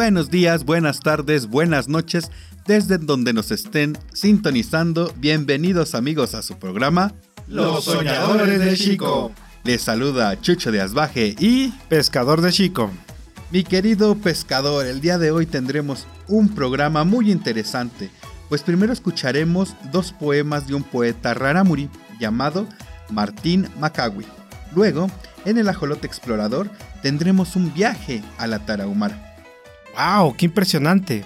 buenos días, buenas tardes, buenas noches, desde donde nos estén sintonizando. Bienvenidos amigos a su programa Los Soñadores de Chico. Les saluda Chucho de Asbaje y Pescador de Chico. Mi querido pescador, el día de hoy tendremos un programa muy interesante, pues primero escucharemos dos poemas de un poeta rarámuri llamado Martín Macawi. Luego, en el Ajolote Explorador, tendremos un viaje a la Tarahumara. ¡Wow! ¡Qué impresionante!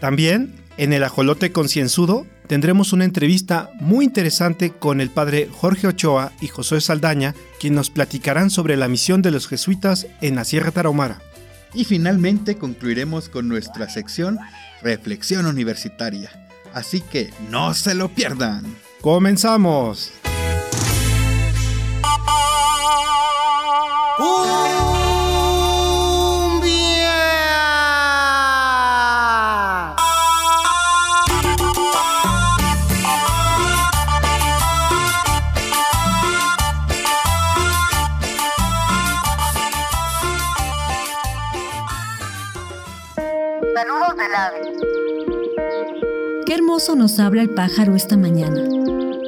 También, en el Ajolote Concienzudo, tendremos una entrevista muy interesante con el padre Jorge Ochoa y José Saldaña, quien nos platicarán sobre la misión de los jesuitas en la Sierra Tarahumara. Y finalmente concluiremos con nuestra sección Reflexión Universitaria. Así que no se lo pierdan. ¡Comenzamos! Saludos Qué hermoso nos habla el pájaro esta mañana.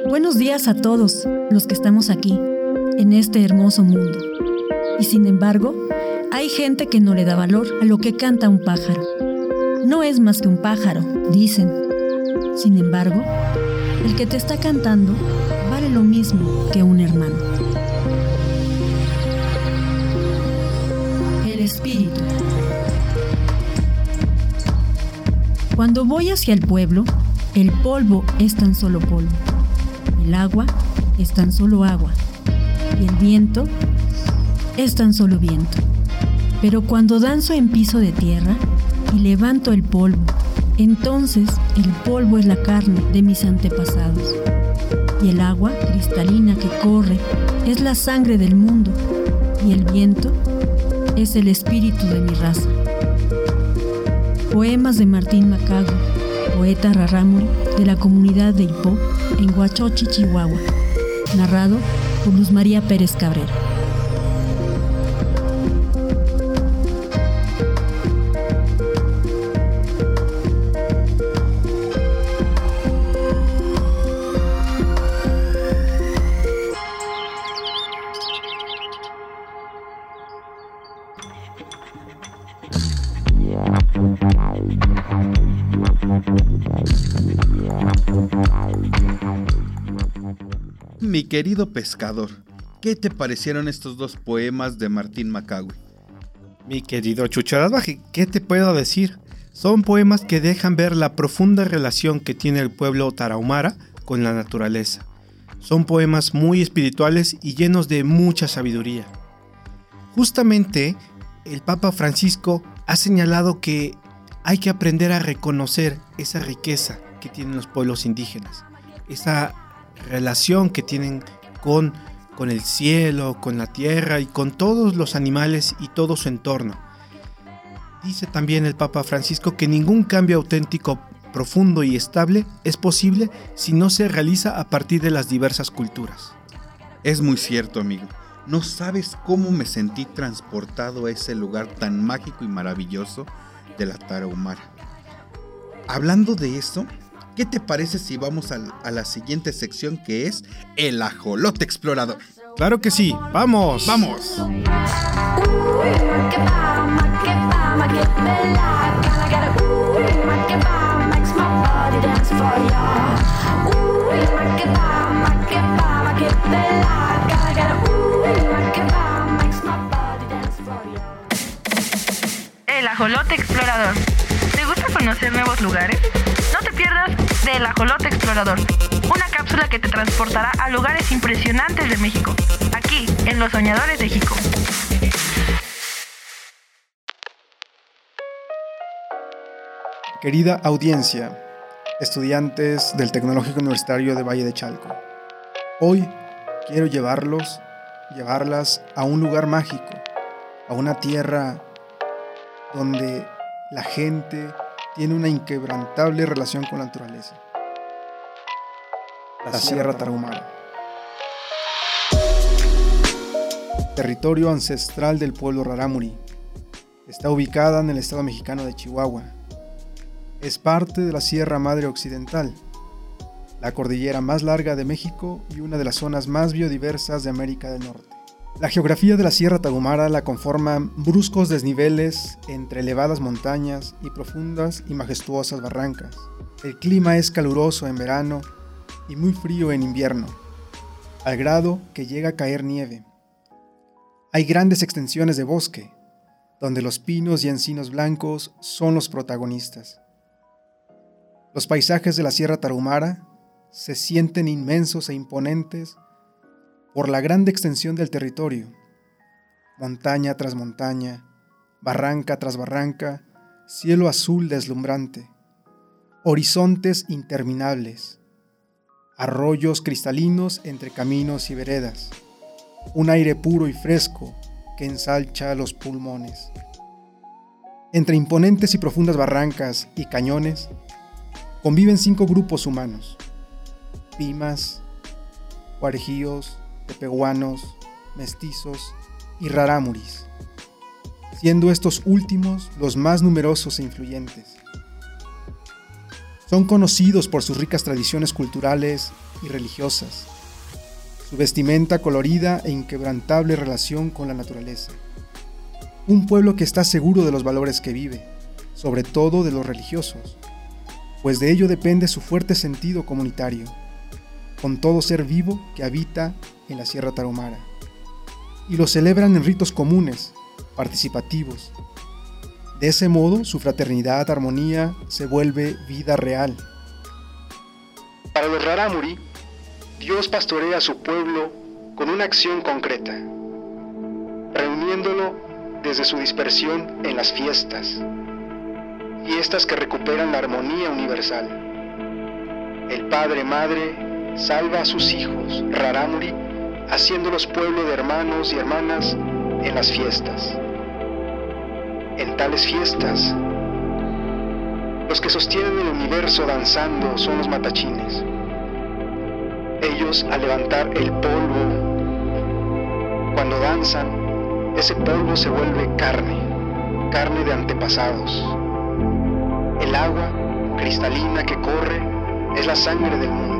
Buenos días a todos los que estamos aquí, en este hermoso mundo. Y sin embargo, hay gente que no le da valor a lo que canta un pájaro. No es más que un pájaro, dicen. Sin embargo, el que te está cantando vale lo mismo que un hermano. Cuando voy hacia el pueblo, el polvo es tan solo polvo, el agua es tan solo agua y el viento es tan solo viento. Pero cuando danzo en piso de tierra y levanto el polvo, entonces el polvo es la carne de mis antepasados y el agua cristalina que corre es la sangre del mundo y el viento es el espíritu de mi raza. Poemas de Martín Macago, poeta rarámuri de la comunidad de Hipó, en Huachochi, Chihuahua. Narrado por Luz María Pérez Cabrera. Querido pescador, ¿qué te parecieron estos dos poemas de Martín Macawi? Mi querido Asbaje, ¿qué te puedo decir? Son poemas que dejan ver la profunda relación que tiene el pueblo tarahumara con la naturaleza. Son poemas muy espirituales y llenos de mucha sabiduría. Justamente, el Papa Francisco ha señalado que hay que aprender a reconocer esa riqueza que tienen los pueblos indígenas, esa relación que tienen con, con el cielo, con la tierra y con todos los animales y todo su entorno. Dice también el Papa Francisco que ningún cambio auténtico, profundo y estable es posible si no se realiza a partir de las diversas culturas. Es muy cierto, amigo. No sabes cómo me sentí transportado a ese lugar tan mágico y maravilloso de la Tarahumara. Hablando de eso, ¿qué te parece si vamos a, a la siguiente sección que es el ajolote explorador? Claro que sí, vamos. ¡Vamos! El ajolote explorador. ¿Te gusta conocer nuevos lugares? No te pierdas del ajolote explorador, una cápsula que te transportará a lugares impresionantes de México, aquí en Los Soñadores de Jico. Querida audiencia, estudiantes del Tecnológico Universitario de Valle de Chalco, hoy quiero llevarlos, llevarlas a un lugar mágico, a una tierra donde la gente tiene una inquebrantable relación con la naturaleza. La Sierra Tarahumara. Territorio ancestral del pueblo rarámuri. Está ubicada en el estado mexicano de Chihuahua. Es parte de la Sierra Madre Occidental, la cordillera más larga de México y una de las zonas más biodiversas de América del Norte. La geografía de la Sierra Tarahumara la conforman bruscos desniveles entre elevadas montañas y profundas y majestuosas barrancas. El clima es caluroso en verano y muy frío en invierno, al grado que llega a caer nieve. Hay grandes extensiones de bosque, donde los pinos y encinos blancos son los protagonistas. Los paisajes de la Sierra Tarahumara se sienten inmensos e imponentes por la grande extensión del territorio, montaña tras montaña, barranca tras barranca, cielo azul deslumbrante, horizontes interminables, arroyos cristalinos entre caminos y veredas, un aire puro y fresco que ensalcha los pulmones. Entre imponentes y profundas barrancas y cañones conviven cinco grupos humanos, pimas, guarejíos, tepehuanos, mestizos y rarámuris, siendo estos últimos los más numerosos e influyentes. Son conocidos por sus ricas tradiciones culturales y religiosas, su vestimenta colorida e inquebrantable relación con la naturaleza. Un pueblo que está seguro de los valores que vive, sobre todo de los religiosos, pues de ello depende su fuerte sentido comunitario con todo ser vivo que habita en la Sierra Tarahumara. Y lo celebran en ritos comunes, participativos. De ese modo, su fraternidad, armonía, se vuelve vida real. Para los Rarámuri, Dios pastorea a su pueblo con una acción concreta, reuniéndolo desde su dispersión en las fiestas, fiestas que recuperan la armonía universal. El Padre, Madre salva a sus hijos, Raramuri, haciéndolos pueblo de hermanos y hermanas en las fiestas. En tales fiestas, los que sostienen el universo danzando son los matachines. Ellos al levantar el polvo, cuando danzan, ese polvo se vuelve carne, carne de antepasados. El agua cristalina que corre es la sangre del mundo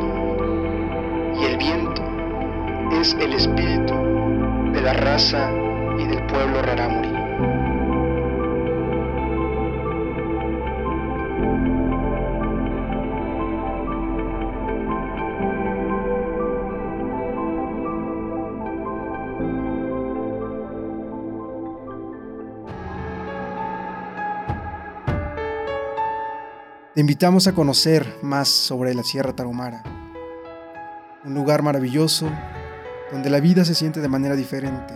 y el viento es el espíritu de la raza y del pueblo rarámuri. Te invitamos a conocer más sobre la Sierra Tarahumara un lugar maravilloso donde la vida se siente de manera diferente,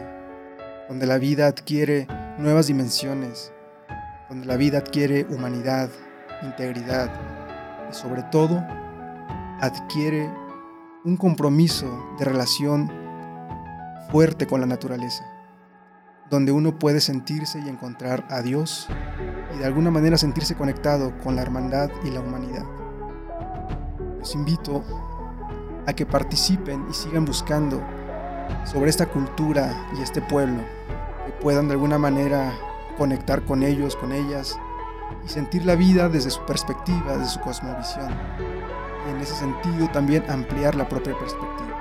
donde la vida adquiere nuevas dimensiones, donde la vida adquiere humanidad, integridad y sobre todo adquiere un compromiso de relación fuerte con la naturaleza, donde uno puede sentirse y encontrar a Dios y de alguna manera sentirse conectado con la hermandad y la humanidad. Los invito a que participen y sigan buscando sobre esta cultura y este pueblo, que puedan de alguna manera conectar con ellos, con ellas y sentir la vida desde su perspectiva, desde su cosmovisión. Y en ese sentido también ampliar la propia perspectiva.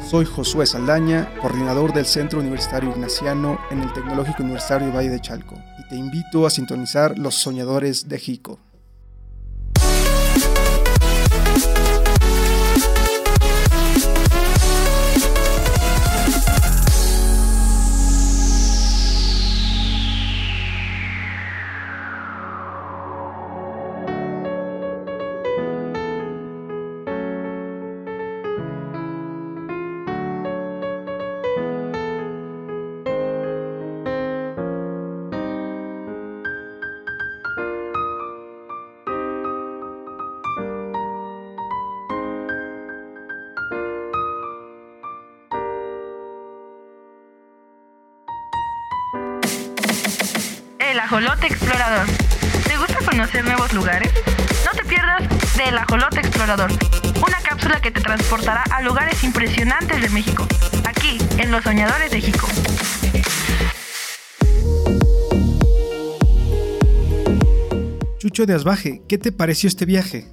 Soy Josué Saldaña, coordinador del Centro Universitario Ignaciano en el Tecnológico Universitario Valle de Chalco, y te invito a sintonizar Los Soñadores de Jico. Jico. Chucho de Asbaje, ¿qué te pareció este viaje?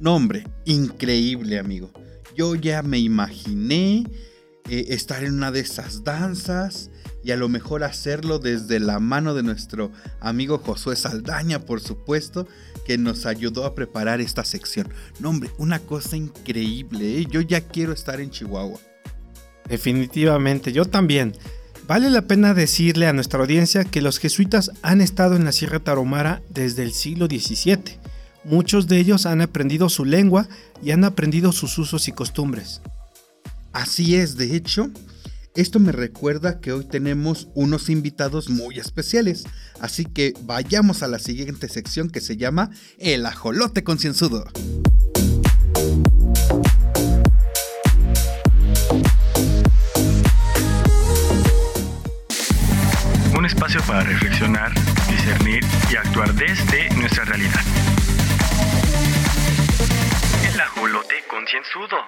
No, hombre, increíble, amigo. Yo ya me imaginé eh, estar en una de esas danzas y a lo mejor hacerlo desde la mano de nuestro amigo Josué Saldaña, por supuesto, que nos ayudó a preparar esta sección. No, hombre, una cosa increíble. ¿eh? Yo ya quiero estar en Chihuahua. Definitivamente, yo también. Vale la pena decirle a nuestra audiencia que los jesuitas han estado en la Sierra Tarahumara desde el siglo XVII. Muchos de ellos han aprendido su lengua y han aprendido sus usos y costumbres. Así es, de hecho, esto me recuerda que hoy tenemos unos invitados muy especiales, así que vayamos a la siguiente sección que se llama El ajolote concienzudo. Un espacio para reflexionar, discernir y actuar desde nuestra realidad. El ajolote concienzudo.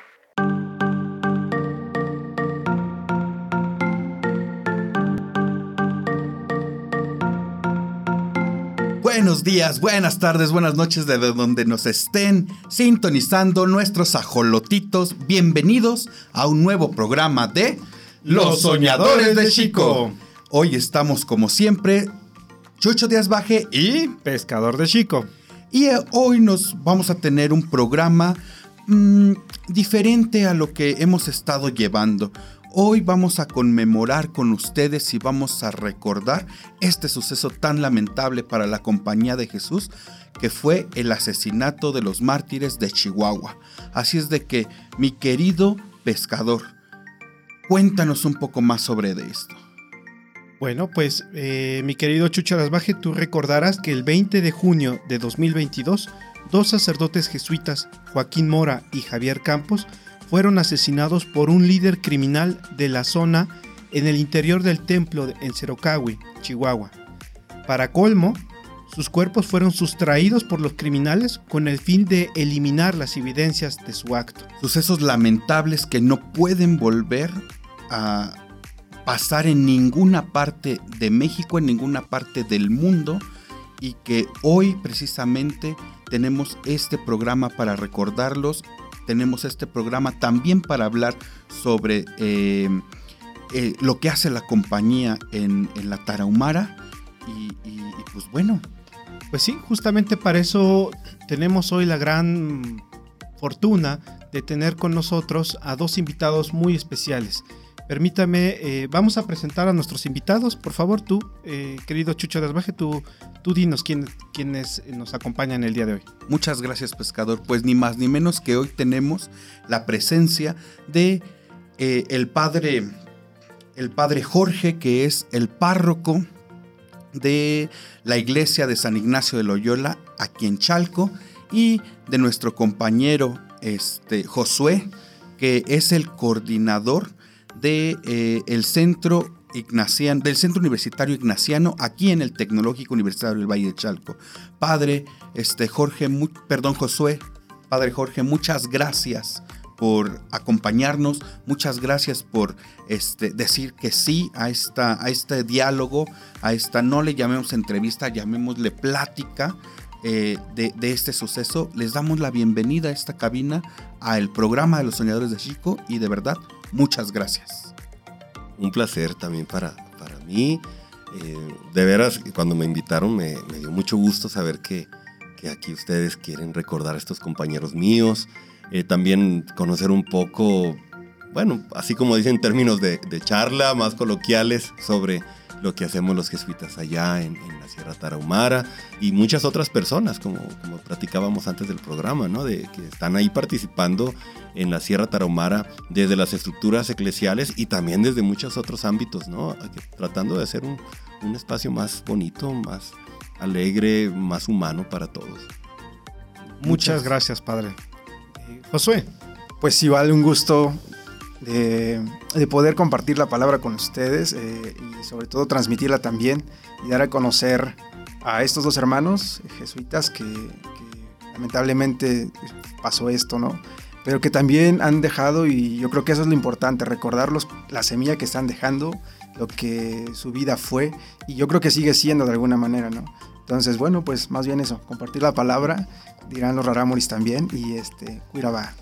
Buenos días, buenas tardes, buenas noches de donde nos estén sintonizando nuestros ajolotitos. Bienvenidos a un nuevo programa de Los Soñadores de Chico. Hoy estamos como siempre, Chucho Díaz Baje y Pescador de Chico. Y eh, hoy nos vamos a tener un programa mm, diferente a lo que hemos estado llevando. Hoy vamos a conmemorar con ustedes y vamos a recordar este suceso tan lamentable para la compañía de Jesús que fue el asesinato de los mártires de Chihuahua. Así es de que, mi querido pescador, cuéntanos un poco más sobre de esto. Bueno, pues eh, mi querido Chucho Baje, tú recordarás que el 20 de junio de 2022, dos sacerdotes jesuitas, Joaquín Mora y Javier Campos, fueron asesinados por un líder criminal de la zona en el interior del templo en Cerocahui, Chihuahua. Para colmo, sus cuerpos fueron sustraídos por los criminales con el fin de eliminar las evidencias de su acto. Sucesos lamentables que no pueden volver a pasar en ninguna parte de México, en ninguna parte del mundo y que hoy precisamente tenemos este programa para recordarlos tenemos este programa también para hablar sobre eh, eh, lo que hace la compañía en, la Tarahumara. Y, pues bueno. Pues sí, justamente para eso tenemos hoy la gran fortuna de tener con nosotros a dos invitados muy especiales. Permítame, eh, vamos a presentar a nuestros invitados. Por favor, tú, eh, querido Chucho Desbaje, tú, tú dinos quién, quiénes nos acompañan el día de hoy. Muchas gracias, pescador. Pues ni más ni menos que hoy tenemos la presencia de eh, el padre, el padre Jorge, que es el párroco de la iglesia de San Ignacio de Loyola, aquí en Chalco, y de nuestro compañero este, Josué, que es el coordinador de, eh, el centro Ignaciano, del Centro Universitario Ignaciano aquí en el Tecnológico Universitario del Valle de Chalco. Padre este, Jorge, perdón Josué, Padre Jorge, muchas gracias por acompañarnos, muchas gracias por este, decir que sí a, esta, a este diálogo, a esta, no le llamemos entrevista, llamémosle plática eh, de, de, este suceso. Les damos la bienvenida a esta cabina, al programa de los soñadores de Chico y de verdad Muchas gracias. Un placer también para, para mí. Eh, de veras, cuando me invitaron me, dio mucho gusto saber que, que, aquí ustedes quieren recordar a estos compañeros míos. Eh, también conocer un poco, bueno, así como dicen en términos de charla, más coloquiales sobre lo que hacemos los jesuitas allá en, la Sierra Tarahumara y muchas otras personas, como, como platicábamos antes del programa, ¿no? De que están ahí participando en la Sierra Tarahumara desde las estructuras eclesiales y también desde muchos otros ámbitos, ¿no? Tratando de hacer un, un espacio más bonito, más alegre, más humano para todos. Muchas, gracias, padre. Eh, Josué. Pues igual un gusto de, poder compartir la palabra con ustedes eh, y sobre todo transmitirla también y dar a conocer a estos dos hermanos jesuitas que, lamentablemente pasó esto, ¿no? Pero que también han dejado, y yo creo que eso es lo importante, recordarlos la semilla que están dejando, lo que su vida fue, y yo creo que sigue siendo de alguna manera, ¿no? Entonces, bueno, pues más bien eso, compartir la palabra, dirán los rarámuris también, y este, cuirabá.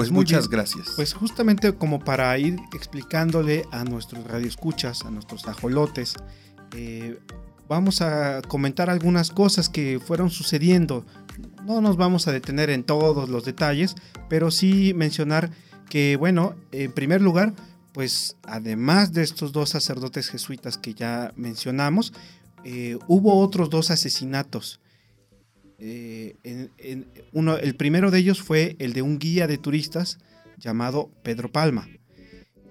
Pues Muy muchas bien. gracias. Pues justamente como para ir explicándole a nuestros radioescuchas, a nuestros ajolotes, eh, vamos a comentar algunas cosas que fueron sucediendo. No nos vamos a detener en todos los detalles, pero sí mencionar que, bueno, en primer lugar, pues además de estos dos sacerdotes jesuitas que ya mencionamos, eh, hubo otros dos asesinatos. Eh, el primero de ellos fue el de un guía de turistas llamado Pedro Palma.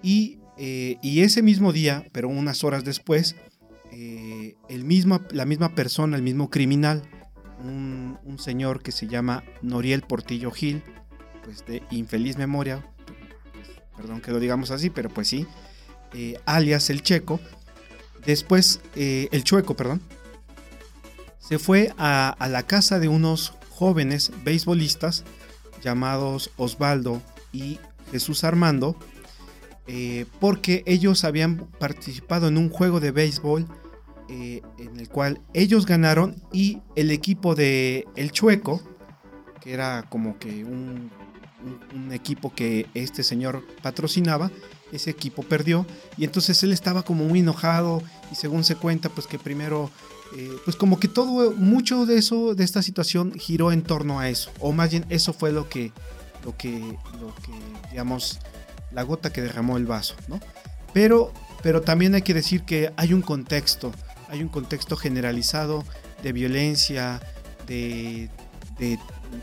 Y, eh, ese mismo día, pero unas horas después, eh, el mismo, la misma persona, el mismo criminal, un, un señor que se llama Noriel Portillo Gil, pues de infeliz memoria, perdón que lo digamos así, pero pues sí, alias el Checo, después, el Chueco, perdón, se fue a, la casa de unos jóvenes beisbolistas llamados Osvaldo y Jesús Armando, eh, porque ellos habían participado en un juego de béisbol eh, en el cual ellos ganaron y el equipo de El Chueco, que era como que un equipo que este señor patrocinaba, ese equipo perdió. Y entonces él estaba como muy enojado y según se cuenta pues que primero eh, pues como que todo mucho de eso de esta situación giró en torno a eso. O más bien eso fue lo que lo que lo que digamos la gota que derramó el vaso no pero pero también hay que decir que hay un contexto hay un contexto generalizado de violencia de, de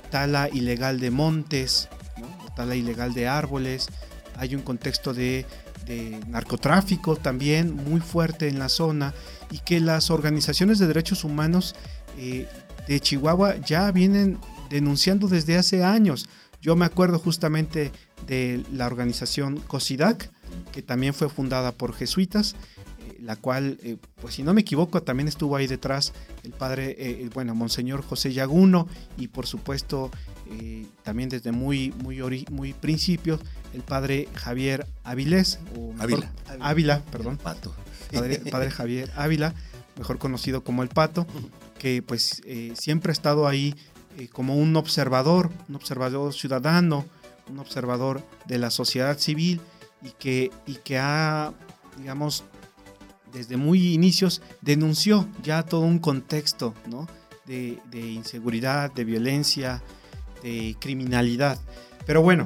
tala ilegal de montes ¿no? Tala ilegal de árboles. Hay un contexto de, de narcotráfico también muy fuerte en la zona y que las organizaciones de derechos humanos eh, de Chihuahua ya vienen denunciando desde hace años. Yo me acuerdo justamente de la organización COSIDAC, que también fue fundada por jesuitas, la cual, eh, pues si no me equivoco, también estuvo ahí detrás el padre, eh, bueno, Monseñor José Yaguno y por supuesto eh, también desde muy, muy, muy principios el padre Javier Avilés, o mejor- Ávila. Ávila, perdón Pato. padre, padre Javier Ávila, mejor conocido como el Pato, que pues siempre ha estado ahí como un observador, un observador ciudadano, un observador de la sociedad civil y que, y que ha, digamos, desde muy inicios denunció ya todo un contexto ¿no? de, de inseguridad, de violencia, de criminalidad. Pero bueno,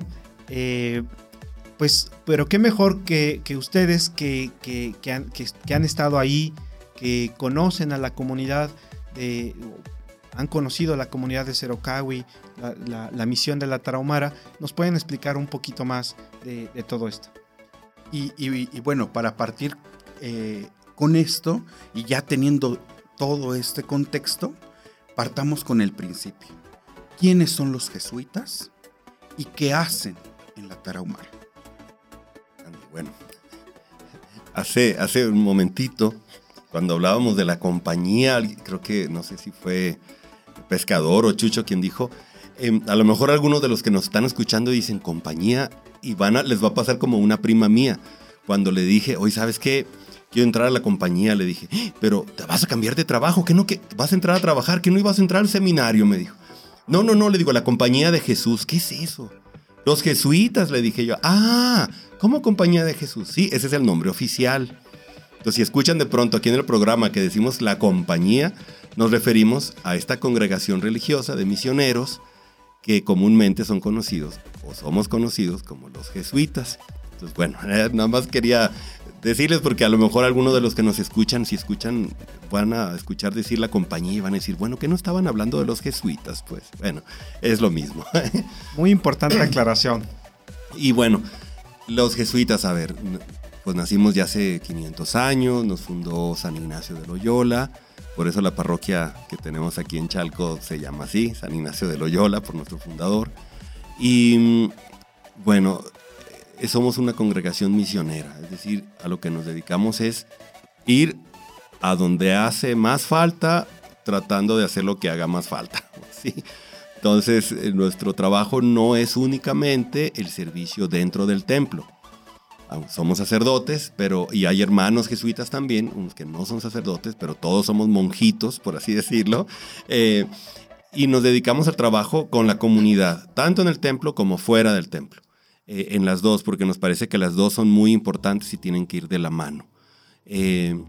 eh, pues, pero qué mejor que, que ustedes que, que- han, que han estado ahí, que conocen a la comunidad, de, han conocido a la comunidad de Cerocawi, la, la- la misión de la Tarahumara, nos pueden explicar un poquito más de, de todo esto. Y, y- y bueno, para partir eh, con esto y ya teniendo todo este contexto, partamos con el principio. ¿Quiénes son los jesuitas y qué hacen en la Tarahumara? Bueno, hace, hace un momentito, cuando hablábamos de la compañía, creo que no sé si fue Pescador o Chucho quien dijo, em, a lo mejor algunos de los que nos están escuchando dicen compañía y van a, les va a pasar como una prima mía. Cuando le dije, hoy sabes qué, quiero entrar a la compañía, le dije, "¡Ah! pero te vas a cambiar de trabajo, que no, que vas a entrar a trabajar, que no ibas a entrar al seminario, me dijo. No, no, no, le digo, la compañía de Jesús, ¿qué es eso? Los jesuitas, le dije yo. Ah, ¿cómo compañía de Jesús? Sí, ese es el nombre oficial. Entonces, si escuchan de pronto aquí en el programa que decimos la compañía, nos referimos a esta congregación religiosa de misioneros que comúnmente son conocidos o somos conocidos como los jesuitas. Entonces, bueno, eh, nada más quería decirles porque a lo mejor algunos de los que nos escuchan, si escuchan, van a escuchar decir la compañía y van a decir, bueno, que no estaban hablando de los jesuitas, pues bueno, es lo mismo. Muy importante aclaración. Y bueno, los jesuitas, a ver, pues nacimos ya hace 500 años, nos fundó San Ignacio de Loyola, por eso la parroquia que tenemos aquí en Chalco se llama así, San Ignacio de Loyola, por nuestro fundador. Y mm, bueno, somos una congregación misionera, es decir, a lo que nos dedicamos es ir a donde hace más falta, tratando de hacer lo que haga más falta. Entonces, eh, nuestro trabajo no es únicamente el servicio dentro del templo. somos sacerdotes, pero y hay hermanos jesuitas también, unos que no son sacerdotes, pero todos somos monjitos, por así decirlo. eh, y nos dedicamos al trabajo con la comunidad, tanto en el templo como fuera del templo. Eh, en las dos, porque nos parece que las dos son muy importantes y tienen que ir de la mano. Eh,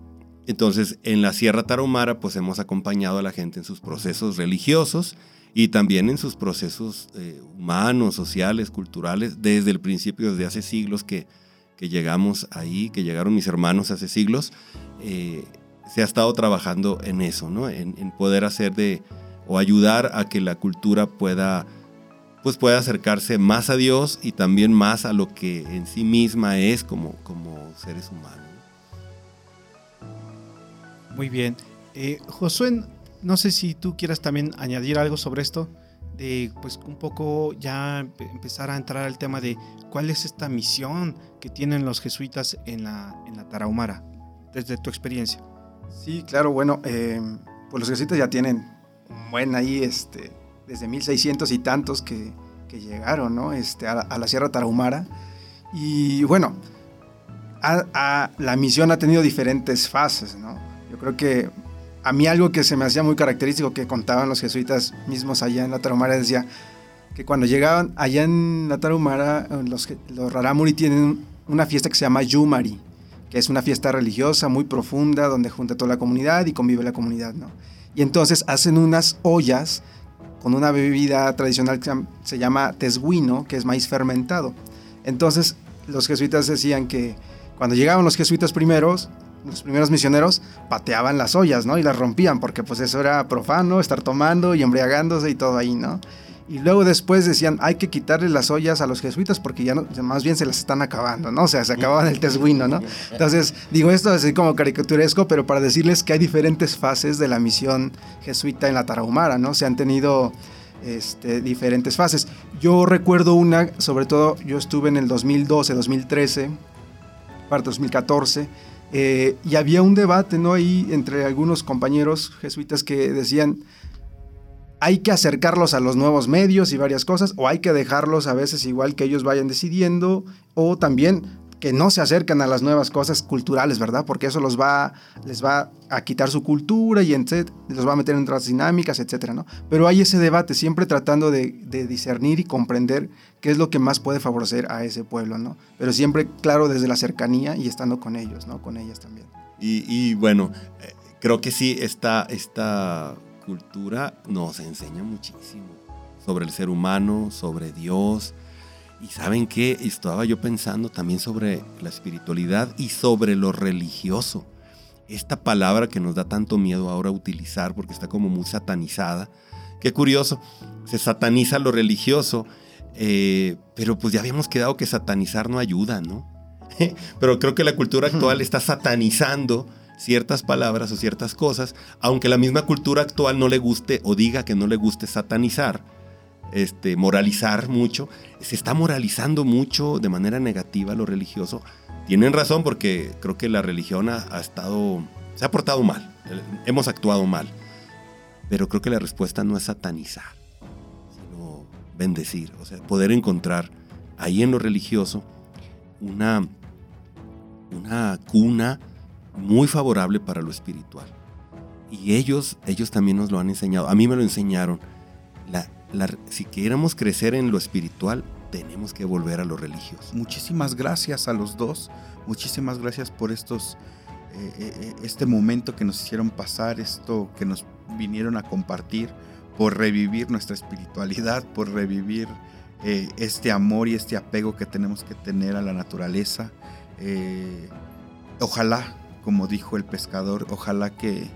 entonces, en la Sierra Tarahumara, pues hemos acompañado a la gente en sus procesos religiosos y también en sus procesos eh, humanos, sociales, culturales, desde el principio, desde hace siglos que, que llegamos ahí, que llegaron mis hermanos hace siglos, eh, se ha estado trabajando en eso, ¿no? En, en poder hacer de, o ayudar a que la cultura pueda, pues pueda acercarse más a Dios y también más a lo que en sí misma es como, como seres humanos. Muy bien. Eh, Josué, no sé si tú quieras también añadir algo sobre esto, de pues un poco ya empe- empezar a entrar al tema de cuál es esta misión que tienen los jesuitas en la, en la Tarahumara, desde tu experiencia. Sí, claro, bueno, eh, pues los jesuitas ya tienen un buen ahí, este, desde 1600 y tantos que, que llegaron, ¿no? Este, a, la- Sierra Tarahumara. Y bueno, a- la misión ha tenido diferentes fases, ¿no? Yo creo que a mí algo que se me hacía muy característico que contaban los jesuitas mismos allá en la Tarahumara decía que cuando llegaban allá en la Tarahumara, eh, los, los Rarámuri tienen una fiesta que se llama Yumari, que es una fiesta religiosa muy profunda donde junta toda la comunidad y convive la comunidad, ¿no? Y entonces hacen unas ollas con una bebida tradicional que se llama- tesguino, que es maíz fermentado. Entonces los jesuitas decían que cuando llegaban los jesuitas primeros, los primeros misioneros pateaban las ollas, ¿no? Y las rompían porque pues eso era profano, estar tomando y embriagándose y todo ahí, ¿no? Y luego después decían, hay que quitarle las ollas a los jesuitas porque ya no, más bien se las están acabando, ¿no? O sea, se acababan el tesguino, ¿no? Entonces, digo esto así como caricaturesco, pero para decirles que hay diferentes fases de la misión jesuita en la Tarahumara, ¿no? Se han tenido este, diferentes fases. Yo recuerdo una, sobre todo, yo estuve en el 2012, 2013, parte 2014, eh, y había un debate, ¿no? Ahí entre algunos compañeros jesuitas que decían, hay que acercarlos a los nuevos medios y varias cosas, o hay que dejarlos a veces igual que ellos vayan decidiendo, o también que no se acercan a las nuevas cosas culturales, ¿verdad? Porque eso los va, les va a quitar su cultura y los va a meter en otras dinámicas, etcétera, ¿no? Pero hay ese debate, siempre tratando de, discernir y comprender qué es lo que más puede favorecer a ese pueblo, ¿no? Pero siempre, claro, desde la cercanía y estando con ellos, ¿no? Con ellas también. Y, y bueno, eh, creo que sí, esta, esta cultura nos enseña muchísimo sobre el ser humano, sobre Dios. Y saben qué, estaba yo pensando también sobre la espiritualidad y sobre lo religioso. Esta palabra que nos da tanto miedo ahora utilizar porque está como muy satanizada. Qué curioso, se sataniza lo religioso, eh, pero pues ya habíamos quedado que satanizar no ayuda, ¿no? pero creo que la cultura actual está satanizando ciertas palabras o ciertas cosas, aunque la misma cultura actual no le guste o diga que no le guste satanizar, este, moralizar mucho, se está moralizando mucho de manera negativa lo religioso. Tienen razón porque creo que la religión ha, estado, se ha portado mal, hemos actuado mal, pero creo que la respuesta no es satanizar, sino bendecir, o sea, poder encontrar ahí en lo religioso una, una cuna muy favorable para lo espiritual. Y ellos, ellos también nos lo han enseñado. A mí me lo enseñaron. Si queremos crecer en lo espiritual, tenemos que volver a lo religioso. Muchísimas gracias a los dos. Muchísimas gracias por estos, eh, eh, este momento que nos hicieron pasar, esto que nos vinieron a compartir, por revivir nuestra espiritualidad, por revivir eh, este amor y este apego que tenemos que tener a la naturaleza. Eh, ojalá, como dijo el pescador, ojalá que,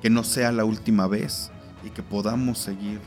que, no sea la última vez y que podamos seguir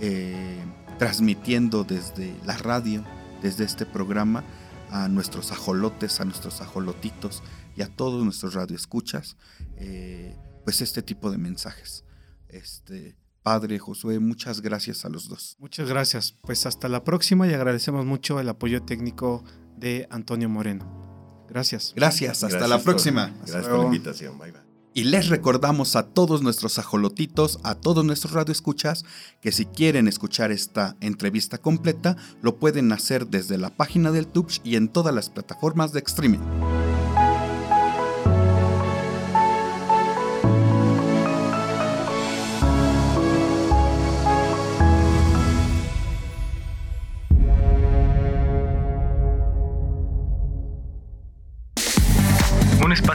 eh, transmitiendo desde la radio, desde este programa, a nuestros ajolotes, a nuestros ajolotitos y a todos nuestros radioescuchas, eh, pues este tipo de mensajes. Este, Padre Josué, muchas gracias a los dos. Muchas gracias. Pues hasta la próxima y agradecemos mucho el apoyo técnico de Antonio Moreno. Gracias. Gracias, hasta gracias la próxima. Por, gracias por la invitación. Bye bye. Y les recordamos a todos nuestros ajolotitos, a todos nuestros radioescuchas, que si quieren escuchar esta entrevista completa, lo pueden hacer desde la página del Tubch y en todas las plataformas de streaming.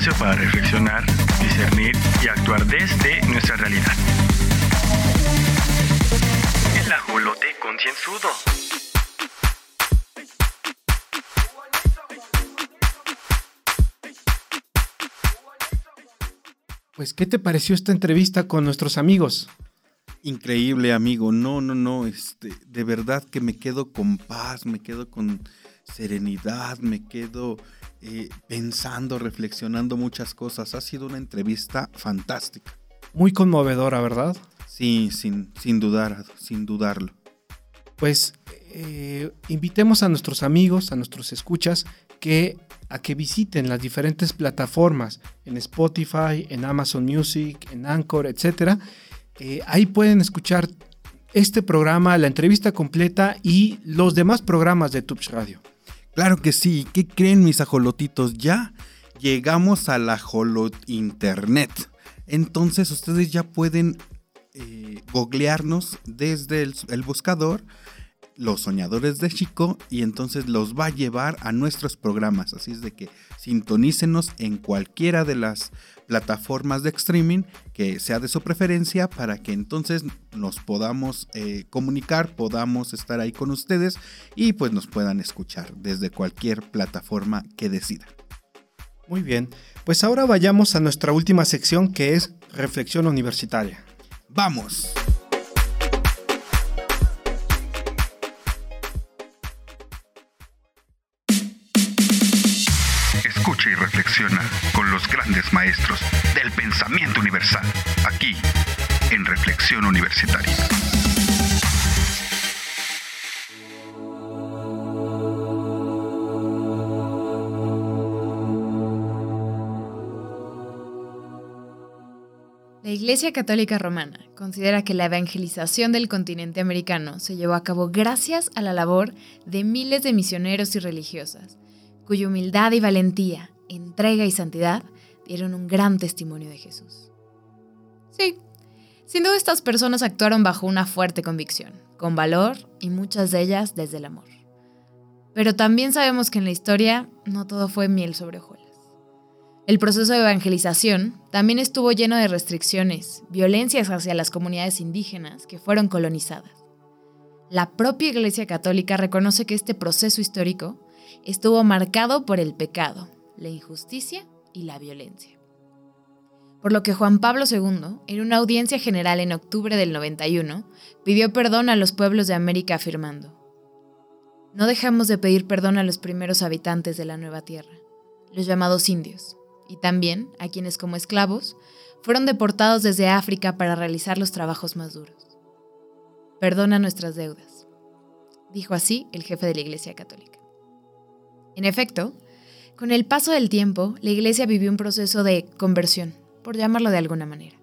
Espacio para reflexionar, discernir y actuar desde nuestra realidad. El ajolote concienzudo. Pues, ¿qué te pareció esta entrevista con nuestros amigos? Increíble, amigo. No, no, no. Este, de verdad que me quedo con paz, me quedo con serenidad, me quedo eh, pensando, reflexionando muchas cosas. Ha sido una entrevista fantástica. Muy conmovedora, ¿verdad? Sí, sin, sin dudar, sin dudarlo. Pues eh, invitemos a nuestros amigos, a nuestros escuchas, que a que visiten las diferentes plataformas en Spotify, en Amazon Music, en Anchor, etc. Eh, ahí pueden escuchar este programa, la entrevista completa y los demás programas de Tubes Radio. Claro que sí. ¿Qué creen mis ajolotitos? Ya llegamos al ajolot internet. Entonces ustedes ya pueden eh, googlearnos desde el, el buscador los soñadores de Chico y entonces los va a llevar a nuestros programas. Así es de que sintonícenos en cualquiera de las plataformas de streaming que sea de su preferencia para que entonces nos podamos eh, comunicar, podamos estar ahí con ustedes y pues nos puedan escuchar desde cualquier plataforma que decidan. Muy bien, pues ahora vayamos a nuestra última sección que es Reflexión Universitaria. ¡Vamos! Escucha y reflexiona con los grandes maestros del pensamiento universal, aquí en Reflexión Universitaria. La Iglesia Católica Romana considera que la evangelización del continente americano se llevó a cabo gracias a la labor de miles de misioneros y religiosas, cuya humildad y valentía, entrega y santidad dieron un gran testimonio de Jesús. Sí, sin duda estas personas actuaron bajo una fuerte convicción, con valor y muchas de ellas desde el amor. Pero también sabemos que en la historia no todo fue miel sobre hojuelas. El proceso de evangelización también estuvo lleno de restricciones, violencias hacia las comunidades indígenas que fueron colonizadas. La propia Iglesia Católica reconoce que este proceso histórico estuvo marcado por el pecado, la injusticia y la violencia. Por lo que Juan Pablo II, en una audiencia general en octubre del 91, pidió perdón a los pueblos de América afirmando, No dejamos de pedir perdón a los primeros habitantes de la nueva tierra, los llamados indios, y también a quienes como esclavos fueron deportados desde África para realizar los trabajos más duros. Perdona nuestras deudas, dijo así el jefe de la Iglesia Católica. En efecto, con el paso del tiempo, la Iglesia vivió un proceso de conversión, por llamarlo de alguna manera,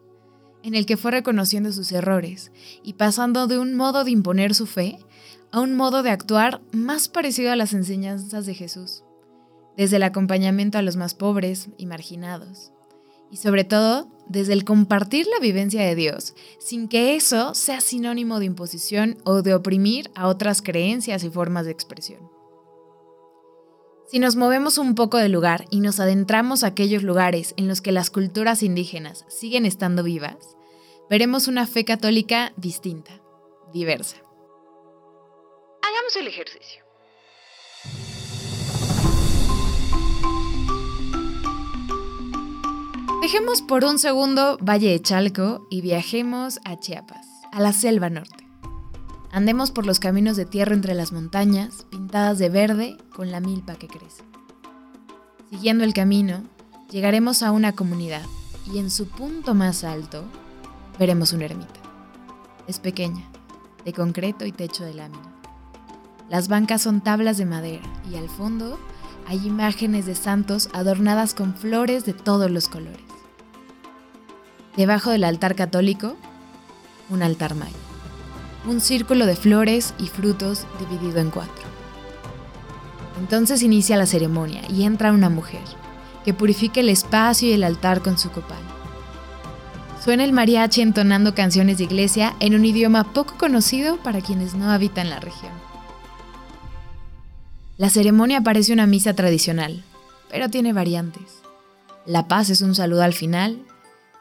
en el que fue reconociendo sus errores y pasando de un modo de imponer su fe a un modo de actuar más parecido a las enseñanzas de Jesús, desde el acompañamiento a los más pobres y marginados, y sobre todo desde el compartir la vivencia de Dios, sin que eso sea sinónimo de imposición o de oprimir a otras creencias y formas de expresión. Si nos movemos un poco del lugar y nos adentramos a aquellos lugares en los que las culturas indígenas siguen estando vivas, veremos una fe católica distinta, diversa. Hagamos el ejercicio. Dejemos por un segundo Valle de Chalco y viajemos a Chiapas, a la selva norte. Andemos por los caminos de tierra entre las montañas, pintadas de verde con la milpa que crece. Siguiendo el camino, llegaremos a una comunidad y en su punto más alto veremos una ermita. Es pequeña, de concreto y techo de lámina. Las bancas son tablas de madera y al fondo hay imágenes de santos adornadas con flores de todos los colores. Debajo del altar católico, un altar maya. Un círculo de flores y frutos dividido en cuatro. Entonces inicia la ceremonia y entra una mujer, que purifica el espacio y el altar con su copal. Suena el mariachi entonando canciones de iglesia en un idioma poco conocido para quienes no habitan la región. La ceremonia parece una misa tradicional, pero tiene variantes. La paz es un saludo al final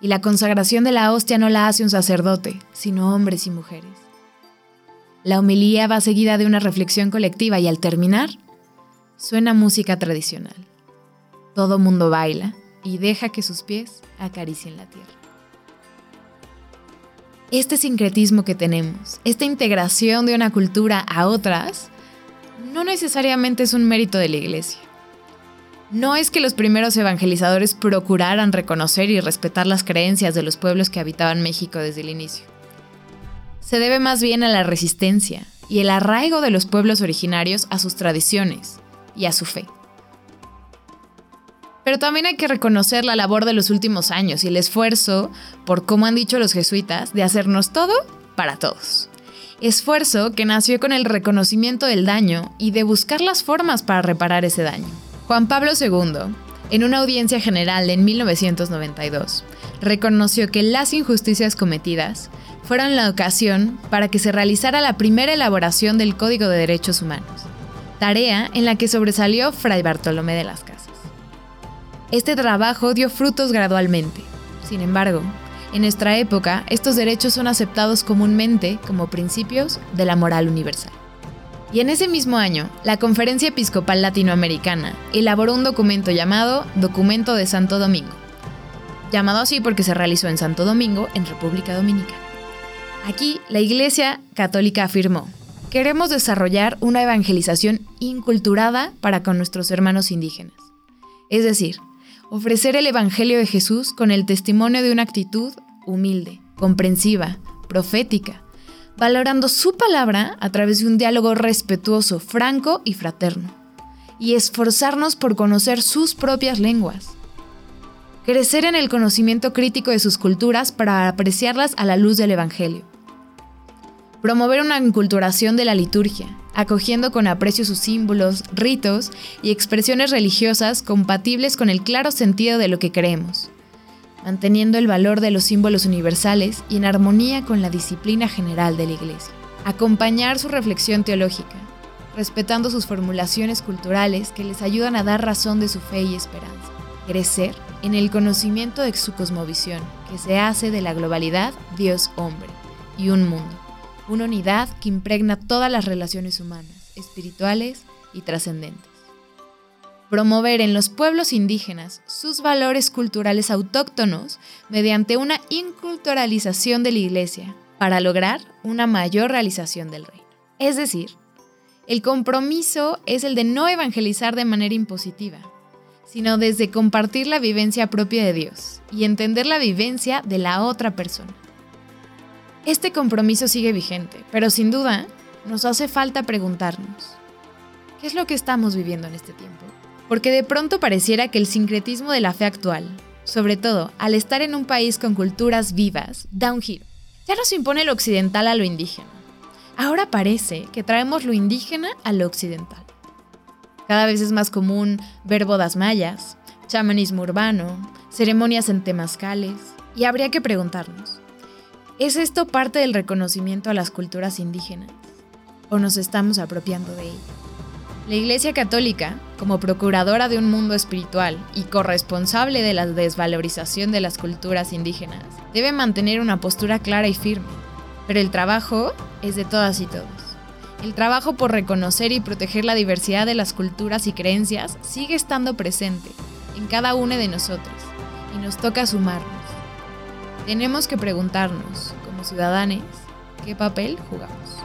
y la consagración de la hostia no la hace un sacerdote, sino hombres y mujeres. La homilía va seguida de una reflexión colectiva y al terminar, suena música tradicional. Todo mundo baila y deja que sus pies acaricien la tierra. Este sincretismo que tenemos, esta integración de una cultura a otras, no necesariamente es un mérito de la Iglesia. No es que los primeros evangelizadores procuraran reconocer y respetar las creencias de los pueblos que habitaban México desde el inicio. Se debe más bien a la resistencia y el arraigo de los pueblos originarios a sus tradiciones y a su fe. Pero también hay que reconocer la labor de los últimos años y el esfuerzo, por como han dicho los jesuitas, de hacernos todo para todos. Esfuerzo que nació con el reconocimiento del daño y de buscar las formas para reparar ese daño. Juan Pablo II, en una audiencia general en 1992, reconoció que las injusticias cometidas fueron la ocasión para que se realizara la primera elaboración del Código de Derechos Humanos, tarea en la que sobresalió Fray Bartolomé de las Casas. Este trabajo dio frutos gradualmente. Sin embargo, en nuestra época, estos derechos son aceptados comúnmente como principios de la moral universal. Y en ese mismo año, la Conferencia Episcopal Latinoamericana elaboró un documento llamado Documento de Santo Domingo, llamado así porque se realizó en Santo Domingo, en República Dominicana. Aquí, la Iglesia Católica afirmó, queremos desarrollar una evangelización inculturada para con nuestros hermanos indígenas. Es decir, ofrecer el Evangelio de Jesús con el testimonio de una actitud humilde, comprensiva, profética, valorando su palabra a través de un diálogo respetuoso, franco y fraterno, y esforzarnos por conocer sus propias lenguas. Crecer en el conocimiento crítico de sus culturas para apreciarlas a la luz del Evangelio. Promover una enculturación de la liturgia, acogiendo con aprecio sus símbolos, ritos y expresiones religiosas compatibles con el claro sentido de lo que creemos manteniendo el valor de los símbolos universales y en armonía con la disciplina general de la Iglesia. Acompañar su reflexión teológica, respetando sus formulaciones culturales que les ayudan a dar razón de su fe y esperanza. Crecer en el conocimiento de su cosmovisión, que se hace de la globalidad Dios-hombre y un mundo, una unidad que impregna todas las relaciones humanas, espirituales y trascendentes promover en los pueblos indígenas sus valores culturales autóctonos mediante una inculturalización de la Iglesia para lograr una mayor realización del reino. Es decir, el compromiso es el de no evangelizar de manera impositiva, sino desde compartir la vivencia propia de Dios y entender la vivencia de la otra persona. Este compromiso sigue vigente, pero sin duda nos hace falta preguntarnos, ¿qué es lo que estamos viviendo en este tiempo? porque de pronto pareciera que el sincretismo de la fe actual, sobre todo al estar en un país con culturas vivas, da un giro. Ya no se impone lo occidental a lo indígena. Ahora parece que traemos lo indígena a lo occidental. Cada vez es más común ver bodas mayas, chamanismo urbano, ceremonias en temazcales, y habría que preguntarnos, ¿es esto parte del reconocimiento a las culturas indígenas? ¿O nos estamos apropiando de ellas? La Iglesia Católica, como procuradora de un mundo espiritual y corresponsable de la desvalorización de las culturas indígenas, debe mantener una postura clara y firme. Pero el trabajo es de todas y todos. El trabajo por reconocer y proteger la diversidad de las culturas y creencias sigue estando presente en cada uno de nosotros y nos toca sumarnos. Tenemos que preguntarnos, como ciudadanos, ¿qué papel jugamos?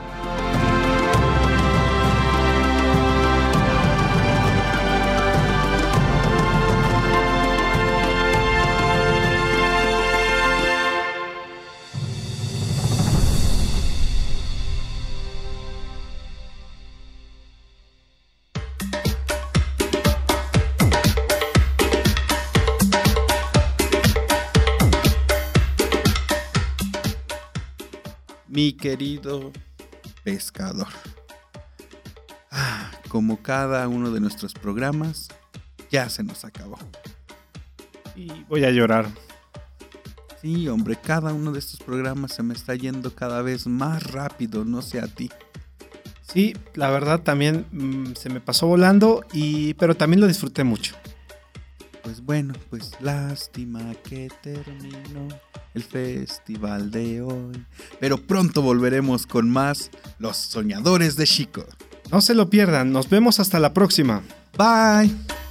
Mi querido pescador. Ah, como cada uno de nuestros programas, ya se nos acabó. Y voy a llorar. Sí, hombre, cada uno de estos programas se me está yendo cada vez más rápido, no sé a ti. Sí, la verdad también mm, se me pasó volando, y, pero también lo disfruté mucho. Pues bueno, pues lástima que terminó el festival de hoy. Pero pronto volveremos con más Los Soñadores de Chico. No se lo pierdan, nos vemos hasta la próxima. Bye.